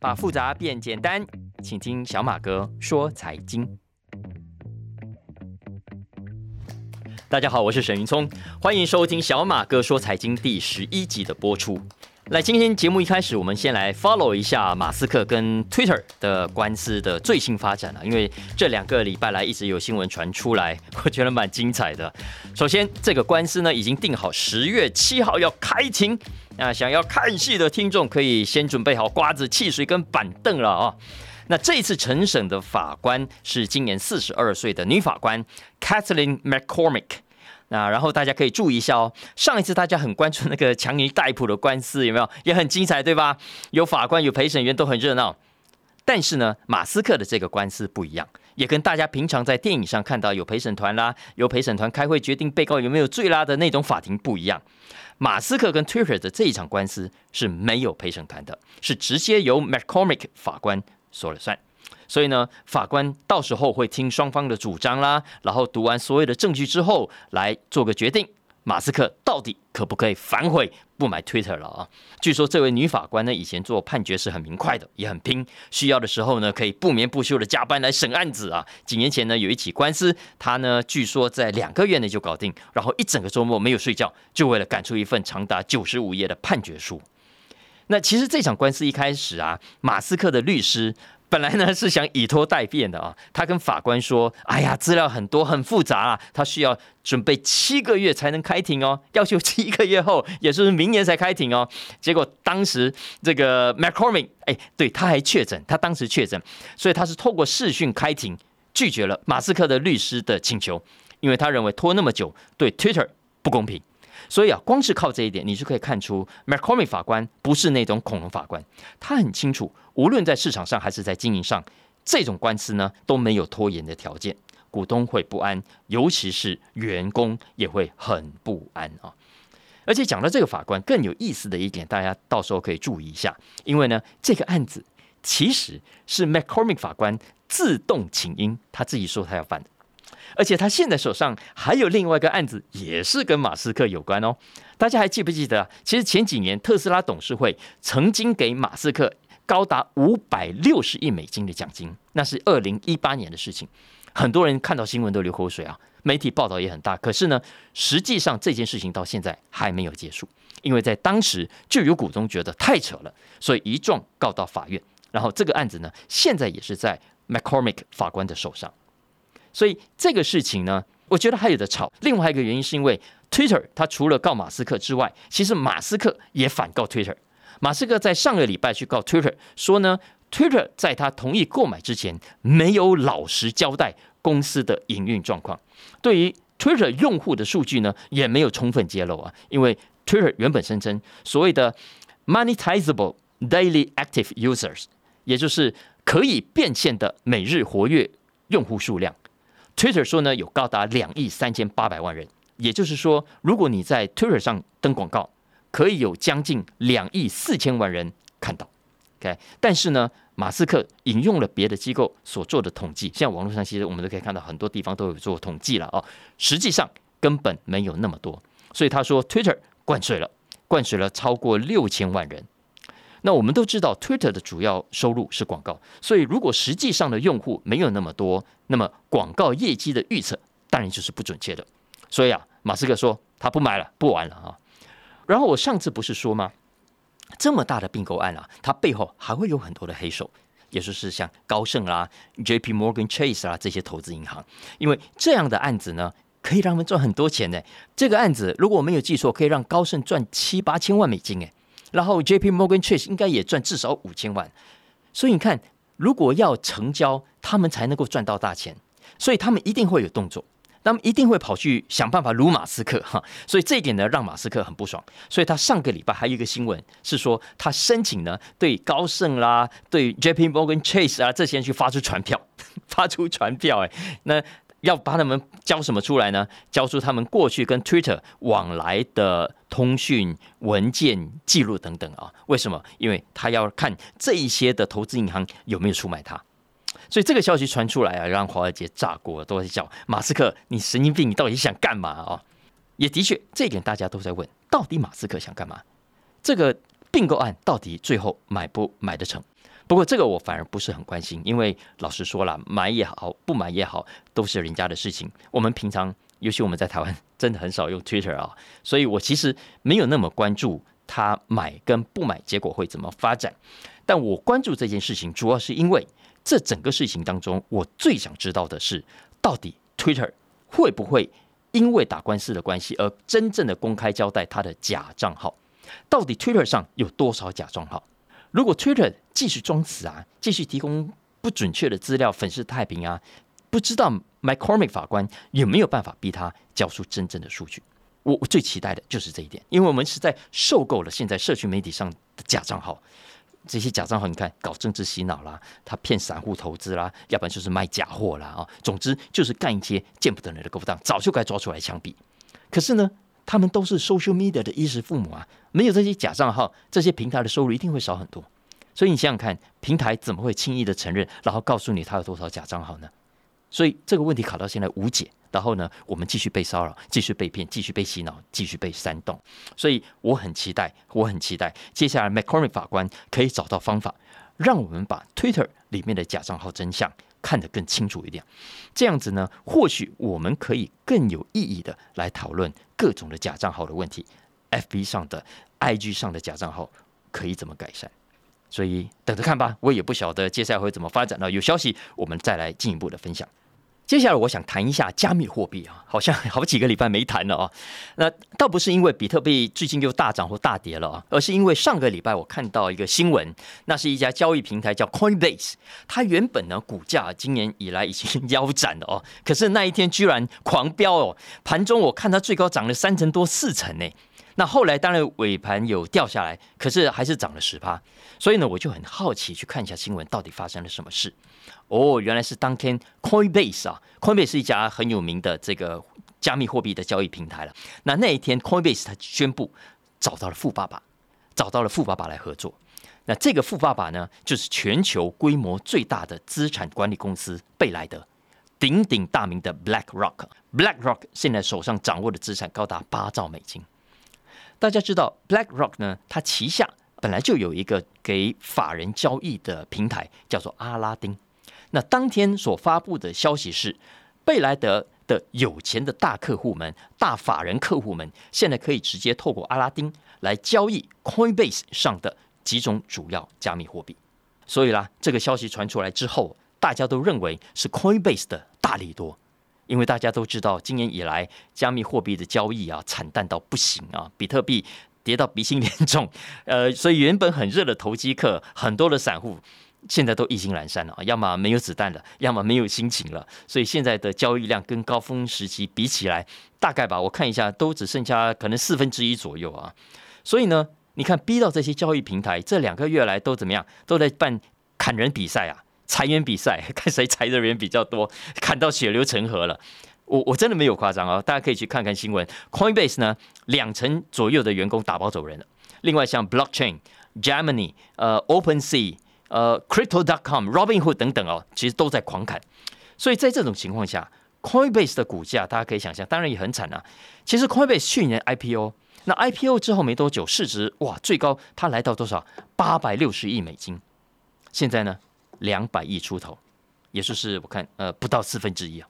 把复杂变简单，请听小马哥说财经。大家好，我是沈云聪，欢迎收听小马哥说财经第十一集的播出。来，今天节目一开始，我们先来 follow 一下马斯克跟 Twitter 的官司的最新发展啊，因为这两个礼拜来一直有新闻传出来，我觉得蛮精彩的。首先，这个官司呢已经定好十月七号要开庭，那想要看戏的听众可以先准备好瓜子、汽水跟板凳了啊。那这次承审的法官是今年四十二岁的女法官 Kathleen McCormick。那然后大家可以注意一下哦，上一次大家很关注那个强尼戴普的官司有没有？也很精彩，对吧？有法官、有陪审员，都很热闹。但是呢，马斯克的这个官司不一样，也跟大家平常在电影上看到有陪审团啦，有陪审团开会决定被告有没有罪啦的那种法庭不一样。马斯克跟 Twitter 的这一场官司是没有陪审团的，是直接由 McCormick 法官说了算。所以呢，法官到时候会听双方的主张啦，然后读完所有的证据之后，来做个决定。马斯克到底可不可以反悔不买 Twitter 了啊？据说这位女法官呢，以前做判决是很明快的，也很拼，需要的时候呢，可以不眠不休的加班来审案子啊。几年前呢，有一起官司，她呢据说在两个月内就搞定，然后一整个周末没有睡觉，就为了赶出一份长达九十五页的判决书。那其实这场官司一开始啊，马斯克的律师。本来呢是想以拖代变的啊，他跟法官说：“哎呀，资料很多，很复杂啊，他需要准备七个月才能开庭哦，要求七个月后，也就是明年才开庭哦。”结果当时这个 McCormick，哎，对，他还确诊，他当时确诊，所以他是透过视讯开庭，拒绝了马斯克的律师的请求，因为他认为拖那么久对 Twitter 不公平。所以啊，光是靠这一点，你就可以看出 McCormick 法官不是那种恐龙法官，他很清楚，无论在市场上还是在经营上，这种官司呢都没有拖延的条件，股东会不安，尤其是员工也会很不安啊。而且讲到这个法官更有意思的一点，大家到时候可以注意一下，因为呢，这个案子其实是 McCormick 法官自动请缨，他自己说他要办的。而且他现在手上还有另外一个案子，也是跟马斯克有关哦。大家还记不记得？其实前几年特斯拉董事会曾经给马斯克高达五百六十亿美金的奖金，那是二零一八年的事情。很多人看到新闻都流口水啊，媒体报道也很大。可是呢，实际上这件事情到现在还没有结束，因为在当时就有股东觉得太扯了，所以一状告到法院。然后这个案子呢，现在也是在 McCormick 法官的手上。所以这个事情呢，我觉得还有的吵。另外一个原因是因为 Twitter，它除了告马斯克之外，其实马斯克也反告 Twitter。马斯克在上个礼拜去告 Twitter，说呢，Twitter 在他同意购买之前，没有老实交代公司的营运状况，对于 Twitter 用户的数据呢，也没有充分揭露啊。因为 Twitter 原本声称所谓的 monetizable daily active users，也就是可以变现的每日活跃用户数量。Twitter 说呢，有高达两亿三千八百万人，也就是说，如果你在 Twitter 上登广告，可以有将近两亿四千万人看到。OK，但是呢，马斯克引用了别的机构所做的统计，现在网络上其实我们都可以看到很多地方都有做统计了哦，实际上根本没有那么多，所以他说 Twitter 灌水了，灌水了超过六千万人。那我们都知道，Twitter 的主要收入是广告，所以如果实际上的用户没有那么多，那么广告业绩的预测当然就是不准确的。所以啊，马斯克说他不买了，不玩了啊。然后我上次不是说吗？这么大的并购案啊，它背后还会有很多的黑手，也就是像高盛啦、J.P. Morgan Chase 啦这些投资银行，因为这样的案子呢，可以让他们赚很多钱呢。这个案子如果我没有记错，可以让高盛赚七八千万美金哎。然后 J.P. Morgan Chase 应该也赚至少五千万，所以你看，如果要成交，他们才能够赚到大钱，所以他们一定会有动作，他们一定会跑去想办法撸马斯克哈，所以这一点呢让马斯克很不爽，所以他上个礼拜还有一个新闻是说，他申请呢对高盛啦、对 J.P. Morgan Chase 啊这些人去发出传票，发出传票哎，那。要把他们交什么出来呢？交出他们过去跟 Twitter 往来的通讯文件记录等等啊？为什么？因为他要看这一些的投资银行有没有出卖他。所以这个消息传出来啊，让华尔街炸锅，都在叫马斯克，你神经病，你到底想干嘛啊？也的确，这一点大家都在问，到底马斯克想干嘛？这个并购案到底最后买不买得成？不过这个我反而不是很关心，因为老实说了，买也好，不买也好，都是人家的事情。我们平常，尤其我们在台湾，真的很少用 Twitter 啊，所以我其实没有那么关注他买跟不买结果会怎么发展。但我关注这件事情，主要是因为这整个事情当中，我最想知道的是，到底 Twitter 会不会因为打官司的关系而真正的公开交代他的假账号？到底 Twitter 上有多少假账号？如果 Twitter 继续装死啊，继续提供不准确的资料，粉饰太平啊，不知道 McCormick 法官有没有办法逼他交出真正的数据？我我最期待的就是这一点，因为我们实在受够了现在社群媒体上的假账号，这些假账号，你看搞政治洗脑啦，他骗散户投资啦，要不然就是卖假货啦啊，总之就是干一些见不得人的勾当，早就该抓出来枪毙。可是呢？他们都是 social media 的衣食父母啊，没有这些假账号，这些平台的收入一定会少很多。所以你想想看，平台怎么会轻易的承认，然后告诉你他有多少假账号呢？所以这个问题卡到现在无解。然后呢，我们继续被骚扰，继续被骗，继续被洗脑，继续被煽动。所以我很期待，我很期待接下来 McCormick 法官可以找到方法，让我们把 Twitter 里面的假账号真相。看得更清楚一点，这样子呢，或许我们可以更有意义的来讨论各种的假账号的问题。FB 上的、IG 上的假账号可以怎么改善？所以等着看吧，我也不晓得接下来会怎么发展了。有消息我们再来进一步的分享。接下来我想谈一下加密货币啊，好像 好几个礼拜没谈了啊。那倒不是因为比特币最近又大涨或大跌了啊，而是因为上个礼拜我看到一个新闻，那是一家交易平台叫 Coinbase，它原本呢股价今年以来已经 腰斩了哦，可是那一天居然狂飙哦，盘中我看它最高涨了三成多四成呢。那后来当然尾盘有掉下来，可是还是涨了十趴，所以呢我就很好奇去看一下新闻到底发生了什么事。哦，原来是当天 Coinbase 啊，Coinbase 是一家很有名的这个加密货币的交易平台了。那那一天 Coinbase 它宣布找到了富爸爸，找到了富爸爸来合作。那这个富爸爸呢，就是全球规模最大的资产管理公司贝莱德，鼎鼎大名的 BlackRock。BlackRock 现在手上掌握的资产高达八兆美金。大家知道 BlackRock 呢，它旗下本来就有一个给法人交易的平台，叫做阿拉丁。那当天所发布的消息是，贝莱德的有钱的大客户们、大法人客户们，现在可以直接透过阿拉丁来交易 Coinbase 上的几种主要加密货币。所以啦，这个消息传出来之后，大家都认为是 Coinbase 的大利多，因为大家都知道，今年以来加密货币的交易啊惨淡到不行啊，比特币跌到鼻青脸肿，呃，所以原本很热的投机客，很多的散户。现在都意兴阑珊了啊，要么没有子弹了，要么没有心情了，所以现在的交易量跟高峰时期比起来，大概吧，我看一下都只剩下可能四分之一左右啊。所以呢，你看逼到这些交易平台这两个月来都怎么样，都在办砍人比赛啊，裁员比赛，看谁裁的人比较多，砍到血流成河了。我我真的没有夸张啊，大家可以去看看新闻。Coinbase 呢，两成左右的员工打包走人了。另外像 Blockchain、Germany、呃 OpenSea。呃，Crypto.com、Robinhood 等等哦，其实都在狂砍，所以在这种情况下，Coinbase 的股价大家可以想象，当然也很惨啊。其实 Coinbase 去年 IPO，那 IPO 之后没多久，市值哇最高它来到多少？八百六十亿美金。现在呢，两百亿出头，也就是我看呃不到四分之一啊。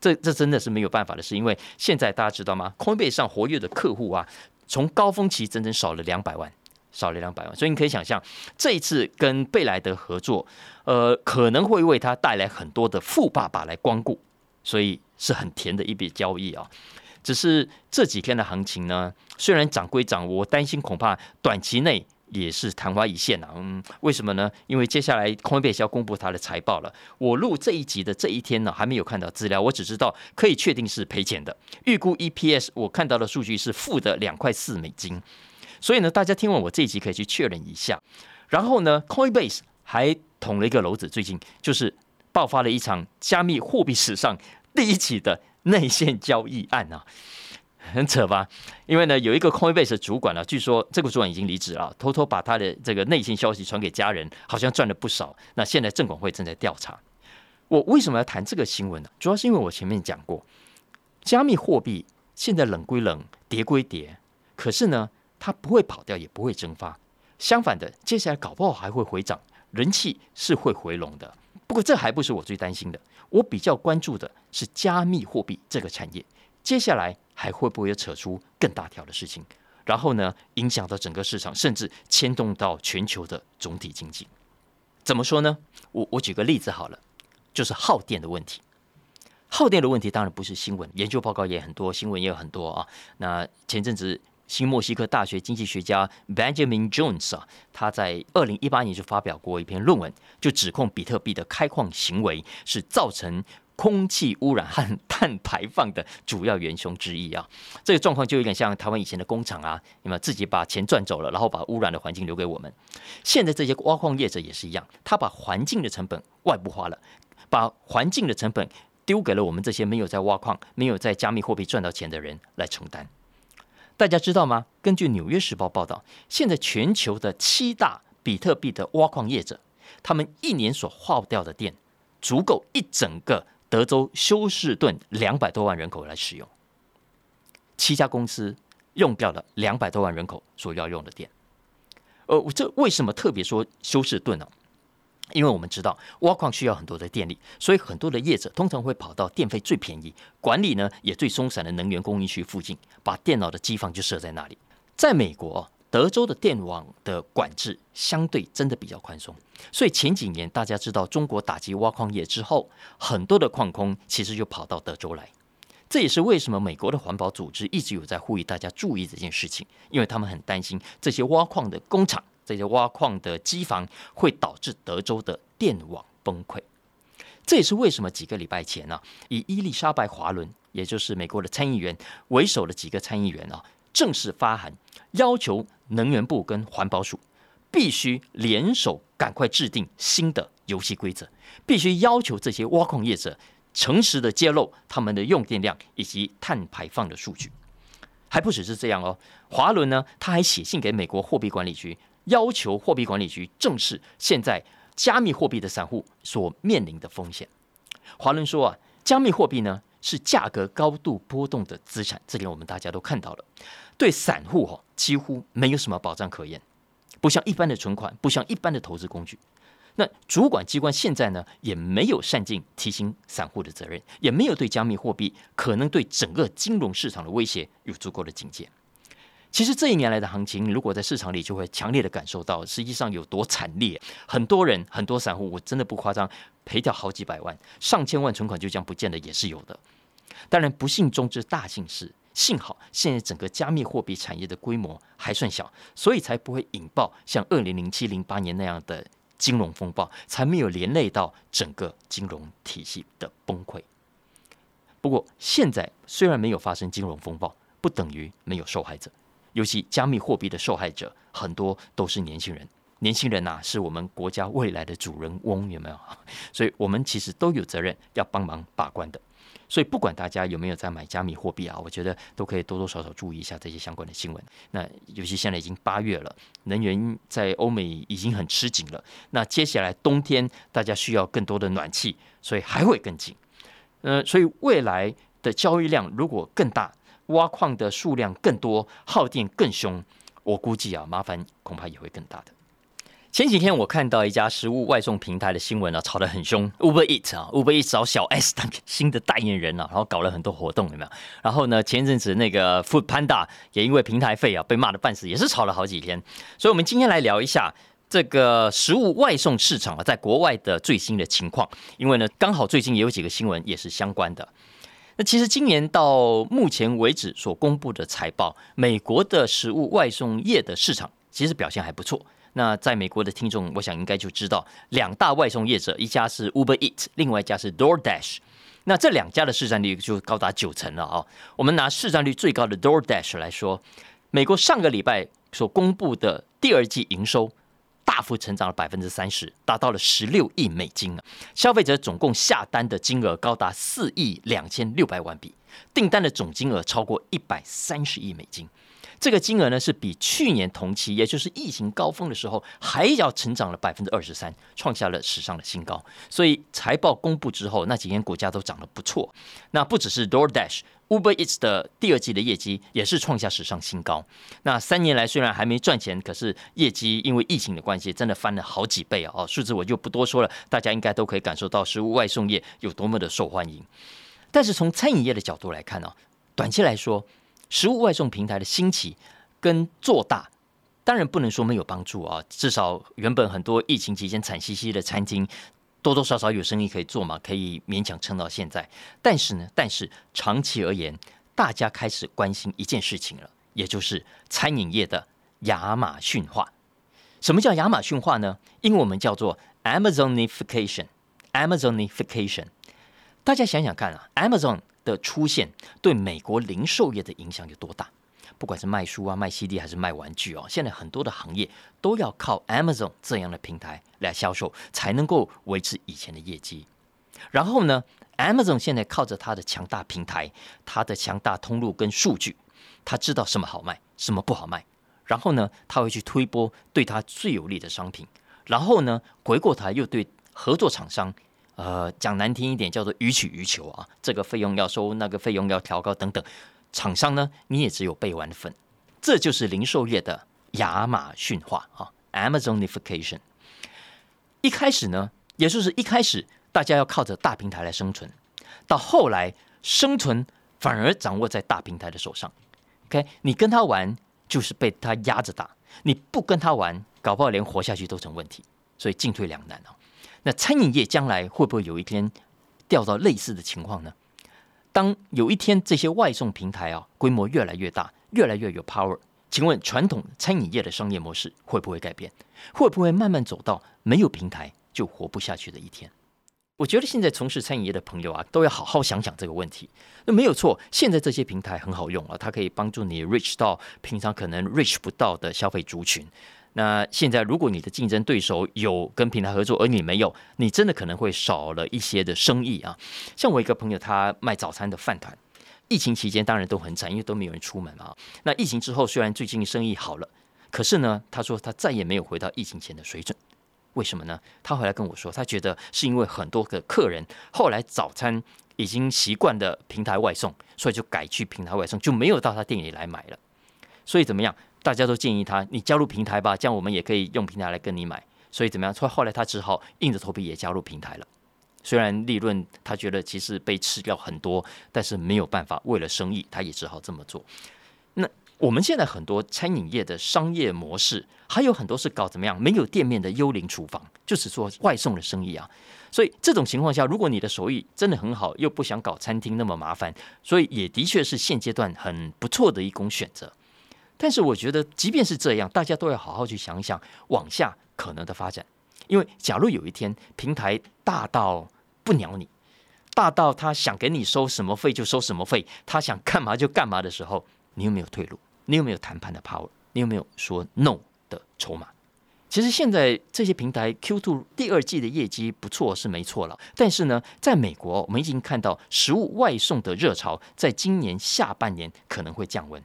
这这真的是没有办法的事，因为现在大家知道吗？Coinbase 上活跃的客户啊，从高峰期整整少了两百万。少了两百万，所以你可以想象，这一次跟贝莱德合作，呃，可能会为他带来很多的富爸爸来光顾，所以是很甜的一笔交易啊。只是这几天的行情呢，虽然涨归涨，我担心恐怕短期内也是昙花一现啊。嗯，为什么呢？因为接下来 Coinbase 要公布它的财报了。我录这一集的这一天呢，还没有看到资料，我只知道可以确定是赔钱的。预估 EPS 我看到的数据是负的两块四美金。所以呢，大家听完我这一集可以去确认一下。然后呢，Coinbase 还捅了一个篓子，最近就是爆发了一场加密货币史上第一起的内线交易案啊，很扯吧？因为呢，有一个 Coinbase 的主管呢，据说这个主管已经离职了，偷偷把他的这个内线消息传给家人，好像赚了不少。那现在证管会正在调查。我为什么要谈这个新闻呢？主要是因为我前面讲过，加密货币现在冷归冷，跌归跌，可是呢。它不会跑掉，也不会蒸发。相反的，接下来搞不好还会回涨，人气是会回笼的。不过这还不是我最担心的，我比较关注的是加密货币这个产业，接下来还会不会有扯出更大条的事情，然后呢，影响到整个市场，甚至牵动到全球的总体经济。怎么说呢？我我举个例子好了，就是耗电的问题。耗电的问题当然不是新闻，研究报告也很多，新闻也有很多啊。那前阵子。新墨西哥大学经济学家 Benjamin Jones 啊，他在二零一八年就发表过一篇论文，就指控比特币的开矿行为是造成空气污染和碳排放的主要元凶之一啊。这个状况就有点像台湾以前的工厂啊，你们自己把钱赚走了，然后把污染的环境留给我们。现在这些挖矿业者也是一样，他把环境的成本外部化了，把环境的成本丢给了我们这些没有在挖矿、没有在加密货币赚到钱的人来承担。大家知道吗？根据《纽约时报》报道，现在全球的七大比特币的挖矿业者，他们一年所耗掉的电，足够一整个德州休斯顿两百多万人口来使用。七家公司用掉了两百多万人口所要用的电。呃，这为什么特别说休斯顿呢？因为我们知道挖矿需要很多的电力，所以很多的业者通常会跑到电费最便宜、管理呢也最松散的能源供应区附近，把电脑的机房就设在那里。在美国，德州的电网的管制相对真的比较宽松，所以前几年大家知道中国打击挖矿业之后，很多的矿工其实就跑到德州来。这也是为什么美国的环保组织一直有在呼吁大家注意这件事情，因为他们很担心这些挖矿的工厂。这些挖矿的机房会导致德州的电网崩溃，这也是为什么几个礼拜前呢，以伊丽莎白·华伦，也就是美国的参议员为首的几个参议员啊，正式发函要求能源部跟环保署必须联手赶快制定新的游戏规则，必须要求这些挖矿业者诚实的揭露他们的用电量以及碳排放的数据。还不只是这样哦，华伦呢，他还写信给美国货币管理局。要求货币管理局正视现在加密货币的散户所面临的风险。华伦说啊，加密货币呢是价格高度波动的资产，这点我们大家都看到了。对散户哈几乎没有什么保障可言，不像一般的存款，不像一般的投资工具。那主管机关现在呢也没有善尽提醒散户的责任，也没有对加密货币可能对整个金融市场的威胁有足够的警戒。其实这一年来的行情，如果在市场里就会强烈的感受到，实际上有多惨烈。很多人、很多散户，我真的不夸张，赔掉好几百万、上千万存款就这样不见得也是有的。当然，不幸中之大幸是，幸好现在整个加密货币产业的规模还算小，所以才不会引爆像二零零七、零八年那样的金融风暴，才没有连累到整个金融体系的崩溃。不过，现在虽然没有发生金融风暴，不等于没有受害者。尤其加密货币的受害者很多都是年轻人，年轻人呐是我们国家未来的主人翁，有没有？所以我们其实都有责任要帮忙把关的。所以不管大家有没有在买加密货币啊，我觉得都可以多多少少注意一下这些相关的新闻。那尤其现在已经八月了，能源在欧美已经很吃紧了。那接下来冬天大家需要更多的暖气，所以还会更紧。呃，所以未来的交易量如果更大。挖矿的数量更多，耗电更凶，我估计啊，麻烦恐怕也会更大的。前几天我看到一家食物外送平台的新闻啊，吵得很凶。Uber Eat 啊，Uber Eat 找小 S 当新的代言人啊，然后搞了很多活动，有没有？然后呢，前阵子那个 Food Panda 也因为平台费啊被骂的半死，也是吵了好几天。所以，我们今天来聊一下这个食物外送市场啊，在国外的最新的情况。因为呢，刚好最近也有几个新闻也是相关的。那其实今年到目前为止所公布的财报，美国的食物外送业的市场其实表现还不错。那在美国的听众，我想应该就知道，两大外送业者，一家是 Uber Eat，另外一家是 DoorDash。那这两家的市占率就高达九成了啊！我们拿市占率最高的 DoorDash 来说，美国上个礼拜所公布的第二季营收。大幅成长了百分之三十，达到了十六亿美金啊！消费者总共下单的金额高达四亿两千六百万笔，订单的总金额超过一百三十亿美金。这个金额呢是比去年同期，也就是疫情高峰的时候，还要成长了百分之二十三，创下了史上的新高。所以财报公布之后，那几天股价都涨得不错。那不只是 DoorDash。Uber Eats 的第二季的业绩也是创下史上新高。那三年来虽然还没赚钱，可是业绩因为疫情的关系，真的翻了好几倍啊！哦，数字我就不多说了，大家应该都可以感受到食物外送业有多么的受欢迎。但是从餐饮业的角度来看呢，短期来说，食物外送平台的兴起跟做大，当然不能说没有帮助啊。至少原本很多疫情期间惨兮兮的餐厅。多多少少有生意可以做嘛，可以勉强撑到现在。但是呢，但是长期而言，大家开始关心一件事情了，也就是餐饮业的亚马逊化。什么叫亚马逊化呢？英文我们叫做 Amazonification。Amazonification，大家想想看啊，Amazon 的出现对美国零售业的影响有多大？不管是卖书啊、卖 CD 还是卖玩具哦，现在很多的行业都要靠 Amazon 这样的平台来销售，才能够维持以前的业绩。然后呢，Amazon 现在靠着它的强大平台、它的强大通路跟数据，他知道什么好卖，什么不好卖。然后呢，他会去推播对他最有利的商品。然后呢，回过头又对合作厂商，呃，讲难听一点，叫做予取予求啊，这个费用要收，那个费用要调高等等。厂商呢，你也只有背完份，这就是零售业的亚马逊化啊，Amazonification。一开始呢，也就是一开始大家要靠着大平台来生存，到后来生存反而掌握在大平台的手上。OK，你跟他玩就是被他压着打，你不跟他玩，搞不好连活下去都成问题，所以进退两难啊。那餐饮业将来会不会有一天掉到类似的情况呢？当有一天这些外送平台啊规模越来越大，越来越有 power，请问传统餐饮业的商业模式会不会改变？会不会慢慢走到没有平台就活不下去的一天？我觉得现在从事餐饮业的朋友啊，都要好好想想这个问题。那没有错，现在这些平台很好用啊，它可以帮助你 reach 到平常可能 reach 不到的消费族群。那现在，如果你的竞争对手有跟平台合作，而你没有，你真的可能会少了一些的生意啊。像我一个朋友，他卖早餐的饭团，疫情期间当然都很惨，因为都没有人出门啊。那疫情之后，虽然最近生意好了，可是呢，他说他再也没有回到疫情前的水准。为什么呢？他回来跟我说，他觉得是因为很多个客人后来早餐已经习惯的平台外送，所以就改去平台外送，就没有到他店里来买了。所以怎么样？大家都建议他，你加入平台吧，这样我们也可以用平台来跟你买。所以怎么样？所以后来他只好硬着头皮也加入平台了。虽然利润他觉得其实被吃掉很多，但是没有办法，为了生意，他也只好这么做。那我们现在很多餐饮业的商业模式，还有很多是搞怎么样？没有店面的幽灵厨房，就是做外送的生意啊。所以这种情况下，如果你的手艺真的很好，又不想搞餐厅那么麻烦，所以也的确是现阶段很不错的一种选择。但是我觉得，即便是这样，大家都要好好去想一想往下可能的发展。因为假如有一天平台大到不鸟你，大到他想给你收什么费就收什么费，他想干嘛就干嘛的时候，你有没有退路？你有没有谈判的 power？你有没有说 no 的筹码？其实现在这些平台 Q two 第二季的业绩不错是没错了，但是呢，在美国我们已经看到食物外送的热潮，在今年下半年可能会降温。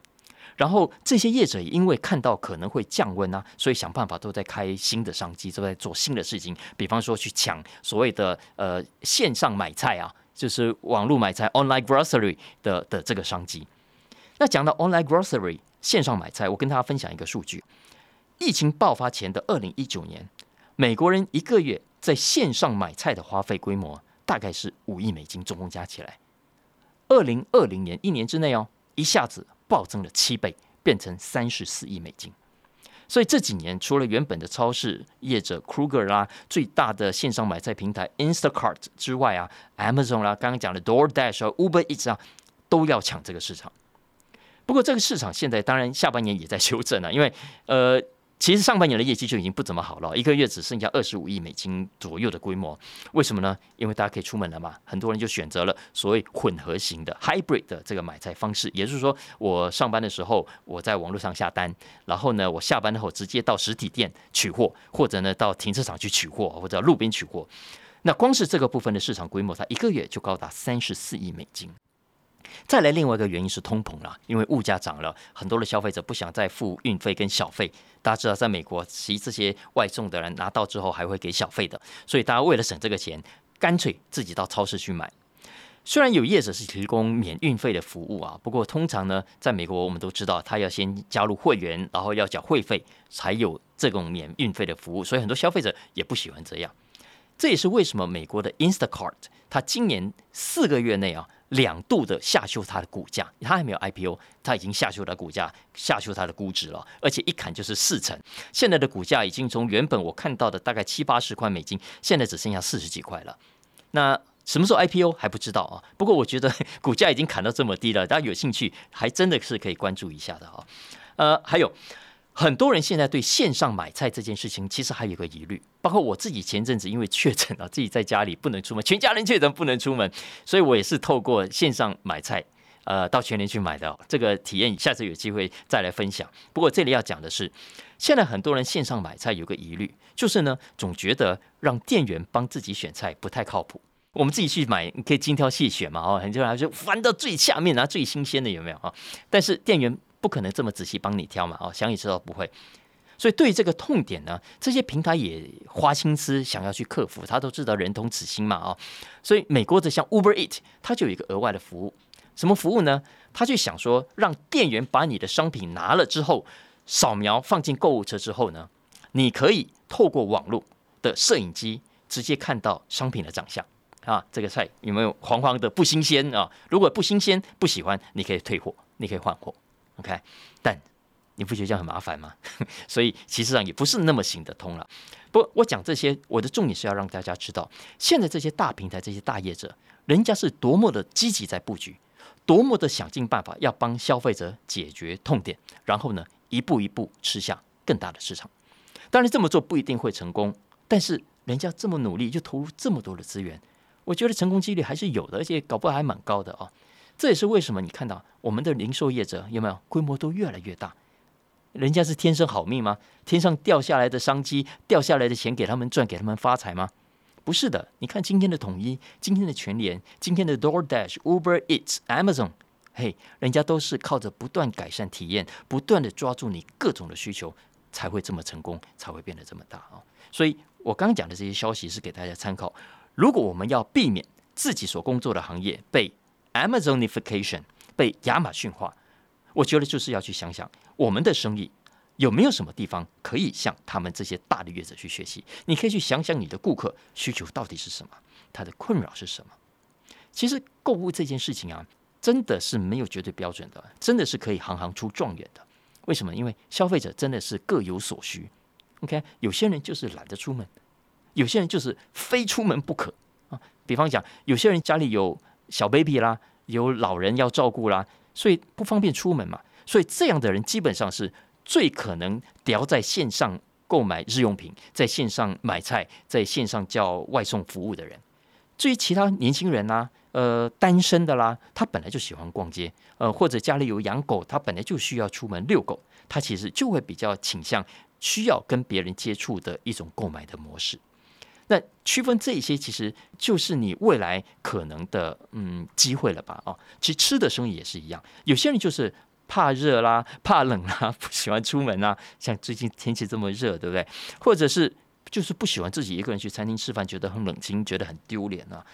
然后这些业者也因为看到可能会降温啊，所以想办法都在开新的商机，都在做新的事情。比方说去抢所谓的呃线上买菜啊，就是网络买菜 （online grocery） 的的这个商机。那讲到 online grocery 线上买菜，我跟大家分享一个数据：疫情爆发前的二零一九年，美国人一个月在线上买菜的花费规模大概是五亿美金，总共加起来。二零二零年一年之内哦，一下子。暴增了七倍，变成三十四亿美金。所以这几年，除了原本的超市业者 Kruger 啦，最大的线上买菜平台 Instacart 之外啊，Amazon 啦，刚刚讲的 DoorDash 啊，Uber Eats 啊，都要抢这个市场。不过这个市场现在当然下半年也在 修正啊，因为呃。其实上半年的业绩就已经不怎么好了，一个月只剩下二十五亿美金左右的规模。为什么呢？因为大家可以出门了嘛，很多人就选择了所谓混合型的 hybrid 的这个买菜方式，也就是说，我上班的时候我在网络上下单，然后呢，我下班后直接到实体店取货，或者呢到停车场去取货，或者路边取货。那光是这个部分的市场规模，它一个月就高达三十四亿美金。再来，另外一个原因是通膨啦，因为物价涨了，很多的消费者不想再付运费跟小费。大家知道，在美国，其实这些外送的人拿到之后还会给小费的，所以大家为了省这个钱，干脆自己到超市去买。虽然有业者是提供免运费的服务啊，不过通常呢，在美国我们都知道，他要先加入会员，然后要缴会费，才有这种免运费的服务，所以很多消费者也不喜欢这样。这也是为什么美国的 Instacart 它今年四个月内啊，两度的下修它的股价，它还没有 IPO，它已经下修了股价，下修它的估值了，而且一砍就是四成。现在的股价已经从原本我看到的大概七八十块美金，现在只剩下四十几块了。那什么时候 IPO 还不知道啊？不过我觉得 股价已经砍到这么低了，大家有兴趣还真的是可以关注一下的啊。呃，还有。很多人现在对线上买菜这件事情，其实还有个疑虑，包括我自己前阵子因为确诊了，自己在家里不能出门，全家人确诊不能出门，所以我也是透过线上买菜，呃，到全联去买的这个体验，下次有机会再来分享。不过这里要讲的是，现在很多人线上买菜有个疑虑，就是呢，总觉得让店员帮自己选菜不太靠谱，我们自己去买你可以精挑细选嘛，哦，很多人就翻到最下面拿最新鲜的有没有啊？但是店员。不可能这么仔细帮你挑嘛？哦，想也知道不会。所以对于这个痛点呢，这些平台也花心思想要去克服。他都知道人同此心嘛，哦，所以美国的像 Uber Eat，它就有一个额外的服务。什么服务呢？他就想说，让店员把你的商品拿了之后，扫描放进购物车之后呢，你可以透过网络的摄影机直接看到商品的长相啊，这个菜有没有黄黄的不新鲜啊？如果不新鲜不喜欢，你可以退货，你可以换货。OK，但你不觉得这样很麻烦吗？所以其实上也不是那么行得通了。不，我讲这些，我的重点是要让大家知道，现在这些大平台、这些大业者，人家是多么的积极在布局，多么的想尽办法要帮消费者解决痛点，然后呢，一步一步吃下更大的市场。当然这么做不一定会成功，但是人家这么努力，就投入这么多的资源，我觉得成功几率还是有的，而且搞不好还蛮高的啊。这也是为什么你看到我们的零售业者有没有规模都越来越大？人家是天生好命吗？天上掉下来的商机，掉下来的钱给他们赚，给他们发财吗？不是的。你看今天的统一，今天的全联，今天的 DoorDash、Uber Eats、Amazon，嘿，人家都是靠着不断改善体验，不断的抓住你各种的需求，才会这么成功，才会变得这么大啊！所以我刚讲的这些消息是给大家参考。如果我们要避免自己所工作的行业被 Amazonification 被亚马逊化，我觉得就是要去想想我们的生意有没有什么地方可以向他们这些大的业者去学习。你可以去想想你的顾客需求到底是什么，他的困扰是什么。其实购物这件事情啊，真的是没有绝对标准的，真的是可以行行出状元的。为什么？因为消费者真的是各有所需。OK，有些人就是懒得出门，有些人就是非出门不可啊。比方讲，有些人家里有。小 baby 啦，有老人要照顾啦，所以不方便出门嘛。所以这样的人基本上是最可能要在线上购买日用品，在线上买菜，在线上叫外送服务的人。至于其他年轻人呐，呃，单身的啦，他本来就喜欢逛街，呃，或者家里有养狗，他本来就需要出门遛狗，他其实就会比较倾向需要跟别人接触的一种购买的模式。那区分这些，其实就是你未来可能的嗯机会了吧？哦，其实吃的生意也是一样，有些人就是怕热啦、怕冷啦，不喜欢出门啊。像最近天气这么热，对不对？或者是就是不喜欢自己一个人去餐厅吃饭，觉得很冷清，觉得很丢脸啊。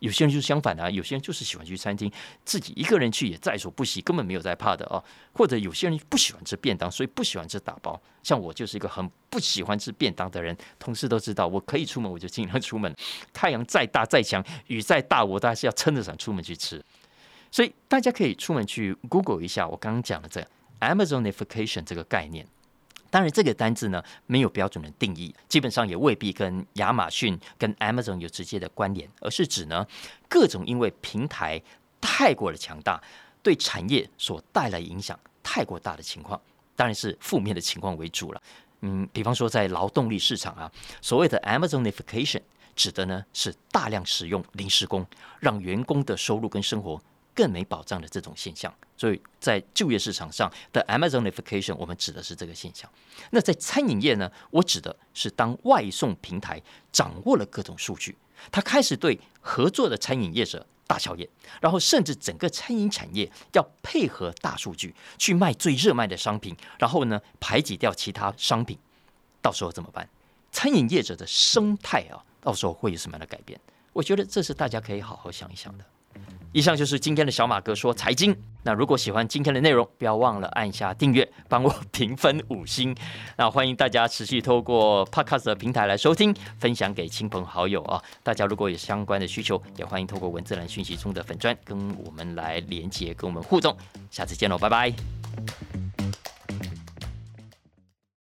有些人就是相反的，有些人就是喜欢去餐厅，自己一个人去也在所不惜，根本没有在怕的哦。或者有些人不喜欢吃便当，所以不喜欢吃打包。像我就是一个很不喜欢吃便当的人，同事都知道，我可以出门我就尽量出门，太阳再大再强，雨再大，我都还是要撑着伞出门去吃。所以大家可以出门去 Google 一下我刚刚讲的这 Amazonification 这个概念。当然，这个单字呢没有标准的定义，基本上也未必跟亚马逊、跟 Amazon 有直接的关联，而是指呢各种因为平台太过的强大，对产业所带来影响太过大的情况，当然是负面的情况为主了。嗯，比方说在劳动力市场啊，所谓的 Amazonification 指的呢是大量使用临时工，让员工的收入跟生活。更没保障的这种现象，所以在就业市场上的 Amazonification，我们指的是这个现象。那在餐饮业呢，我指的是当外送平台掌握了各种数据，他开始对合作的餐饮业者大小眼，然后甚至整个餐饮产业要配合大数据去卖最热卖的商品，然后呢排挤掉其他商品，到时候怎么办？餐饮业者的生态啊，到时候会有什么样的改变？我觉得这是大家可以好好想一想的。以上就是今天的小马哥说财经。那如果喜欢今天的内容，不要忘了按下订阅，帮我评分五星。那欢迎大家持续透过 Podcast 的平台来收听，分享给亲朋好友啊。大家如果有相关的需求，也欢迎透过文字栏讯息中的粉砖跟我们来连接，跟我们互动。下次见喽，拜拜。